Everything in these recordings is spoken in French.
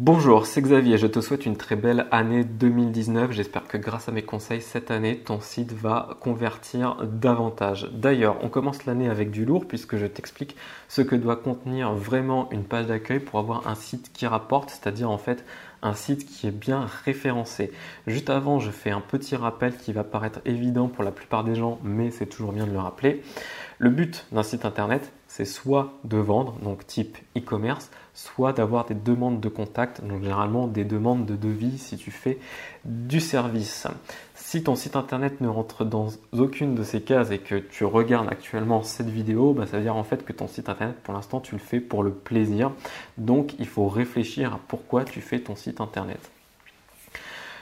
Bonjour, c'est Xavier, je te souhaite une très belle année 2019. J'espère que grâce à mes conseils cette année, ton site va convertir davantage. D'ailleurs, on commence l'année avec du lourd puisque je t'explique ce que doit contenir vraiment une page d'accueil pour avoir un site qui rapporte, c'est-à-dire en fait un site qui est bien référencé. Juste avant, je fais un petit rappel qui va paraître évident pour la plupart des gens, mais c'est toujours bien de le rappeler. Le but d'un site internet, c'est soit de vendre, donc type e-commerce, soit d'avoir des demandes de contact, donc généralement des demandes de devis si tu fais du service. Si ton site internet ne rentre dans aucune de ces cases et que tu regardes actuellement cette vidéo, bah, ça veut dire en fait que ton site internet pour l'instant tu le fais pour le plaisir. Donc il faut réfléchir à pourquoi tu fais ton site internet.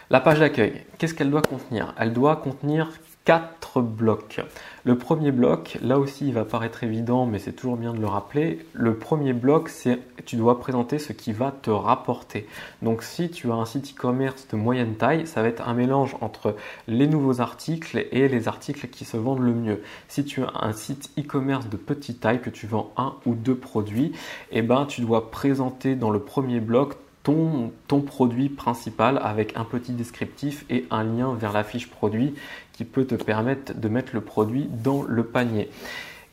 La page d'accueil, qu'est-ce qu'elle doit contenir? Elle doit contenir quatre blocs. Le premier bloc, là aussi il va paraître évident, mais c'est toujours bien de le rappeler. Le premier bloc, c'est tu dois présenter ce qui va te rapporter. Donc si tu as un site e-commerce de moyenne taille, ça va être un mélange entre les nouveaux articles et les articles qui se vendent le mieux. Si tu as un site e-commerce de petite taille, que tu vends un ou deux produits, eh ben tu dois présenter dans le premier bloc ton, produit principal avec un petit descriptif et un lien vers la fiche produit qui peut te permettre de mettre le produit dans le panier.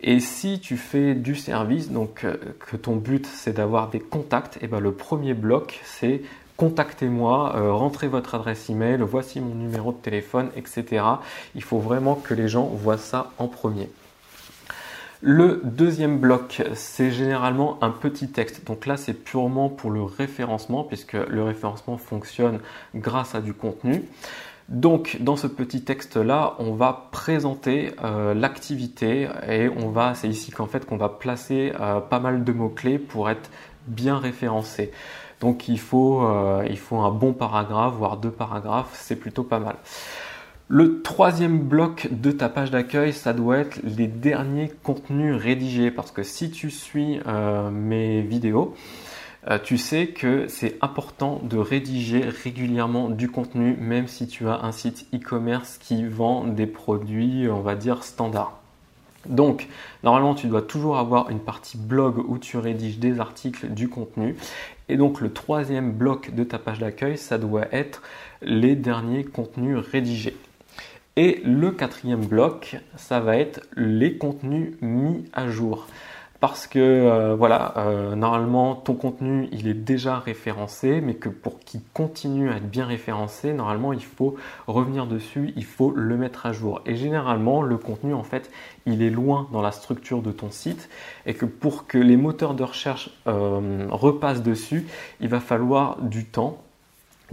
Et si tu fais du service, donc euh, que ton but c'est d'avoir des contacts, et eh ben le premier bloc c'est contactez-moi, euh, rentrez votre adresse email, voici mon numéro de téléphone, etc. Il faut vraiment que les gens voient ça en premier. Le deuxième bloc, c'est généralement un petit texte. Donc là, c'est purement pour le référencement, puisque le référencement fonctionne grâce à du contenu. Donc dans ce petit texte là, on va présenter euh, l'activité et on va, c'est ici qu'en fait qu'on va placer euh, pas mal de mots clés pour être bien référencé. Donc il faut, euh, il faut un bon paragraphe, voire deux paragraphes, c'est plutôt pas mal. Le troisième bloc de ta page d'accueil, ça doit être les derniers contenus rédigés parce que si tu suis mes vidéos, euh, tu sais que c'est important de rédiger régulièrement du contenu, même si tu as un site e-commerce qui vend des produits, on va dire, standards. Donc, normalement, tu dois toujours avoir une partie blog où tu rédiges des articles, du contenu. Et donc, le troisième bloc de ta page d'accueil, ça doit être les derniers contenus rédigés. Et le quatrième bloc, ça va être les contenus mis à jour parce que euh, voilà, euh, normalement ton contenu il est déjà référencé, mais que pour qu'il continue à être bien référencé, normalement il faut revenir dessus, il faut le mettre à jour. Et généralement le contenu en fait il est loin dans la structure de ton site et que pour que les moteurs de recherche euh, repassent dessus, il va falloir du temps.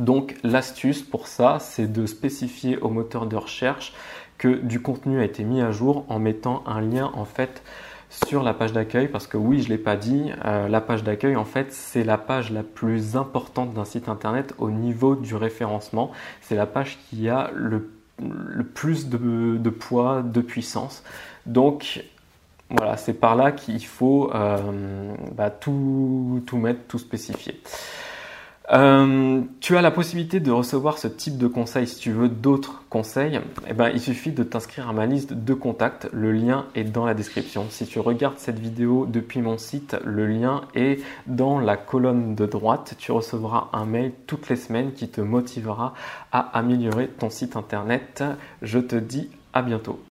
Donc l'astuce pour ça, c'est de spécifier au moteur de recherche que du contenu a été mis à jour en mettant un lien en fait sur la page d'accueil parce que oui, je l'ai pas dit, euh, la page d'accueil en fait c'est la page la plus importante d'un site internet au niveau du référencement. C'est la page qui a le, plus de, poids, de puissance. Donc voilà, c'est par là qu'il faut euh, bah, tout, tout mettre, tout spécifier. Euh, tu as la possibilité de recevoir ce type de conseils si tu veux d'autres conseils. Eh ben, il suffit de t'inscrire à ma liste de contacts. Le lien est dans la description. Si tu regardes cette vidéo depuis mon site, le lien est dans la colonne de droite. Tu recevras un mail toutes les semaines qui te motivera à améliorer ton site internet. Je te dis à bientôt.